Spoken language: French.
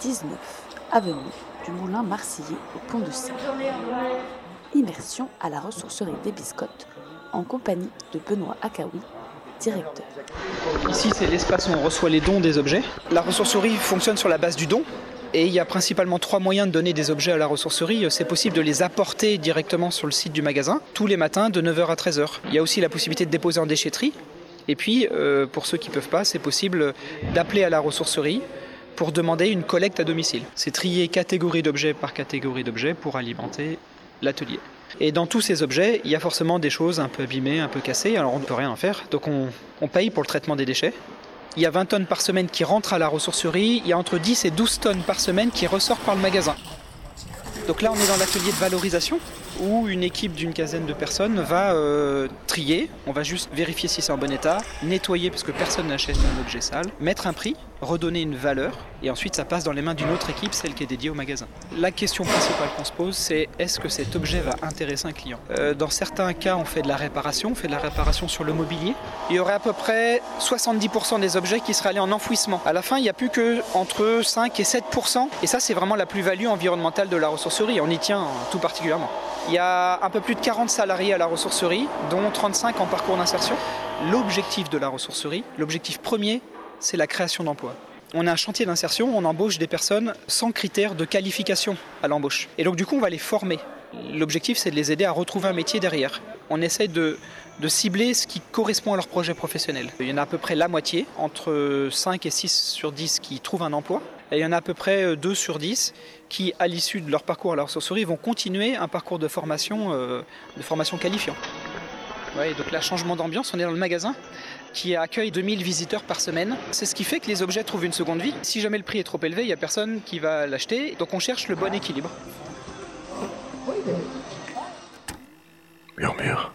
19, avenue du Moulin Marseillais au Pont de Seine. Immersion à la ressourcerie des Biscottes en compagnie de Benoît Akaoui, directeur. Ici, c'est l'espace où on reçoit les dons des objets. La ressourcerie fonctionne sur la base du don. Et il y a principalement trois moyens de donner des objets à la ressourcerie. C'est possible de les apporter directement sur le site du magasin, tous les matins de 9h à 13h. Il y a aussi la possibilité de déposer en déchetterie. Et puis, euh, pour ceux qui ne peuvent pas, c'est possible d'appeler à la ressourcerie pour demander une collecte à domicile. C'est trier catégorie d'objets par catégorie d'objets pour alimenter l'atelier. Et dans tous ces objets, il y a forcément des choses un peu abîmées, un peu cassées, alors on ne peut rien en faire. Donc on, on paye pour le traitement des déchets. Il y a 20 tonnes par semaine qui rentrent à la ressourcerie, il y a entre 10 et 12 tonnes par semaine qui ressortent par le magasin. Donc là, on est dans l'atelier de valorisation où une équipe d'une quinzaine de personnes va euh, trier. On va juste vérifier si c'est en bon état, nettoyer parce que personne n'achète un objet sale, mettre un prix, redonner une valeur et ensuite ça passe dans les mains d'une autre équipe, celle qui est dédiée au magasin. La question principale qu'on se pose, c'est est-ce que cet objet va intéresser un client? Euh, Dans certains cas, on fait de la réparation, on fait de la réparation sur le mobilier. Il y aurait à peu près 70% des objets qui seraient allés en enfouissement. À la fin, il n'y a plus que entre 5 et 7%. Et ça, c'est vraiment la plus-value environnementale de la On y tient tout particulièrement. Il y a un peu plus de 40 salariés à la ressourcerie, dont 35 en parcours d'insertion. L'objectif de la ressourcerie, l'objectif premier, c'est la création d'emplois. On a un chantier d'insertion, on embauche des personnes sans critères de qualification à l'embauche. Et donc du coup, on va les former. L'objectif, c'est de les aider à retrouver un métier derrière. On essaie de, de, cibler ce qui correspond à leur projet professionnel. Il y en a à peu près la moitié, entre 5 et 6 sur 10 qui trouvent un emploi. Et il y en a à peu près 2 sur 10 qui, à l'issue de leur parcours à la ressourcerie, vont continuer un parcours de formation, euh, de formation qualifiant. Ouais, donc là, changement d'ambiance, on est dans le magasin qui accueille 2000 visiteurs par semaine. C'est ce qui fait que les objets trouvent une seconde vie. Si jamais le prix est trop élevé, il n'y a personne qui va l'acheter. Donc on cherche le bon équilibre. Murmure.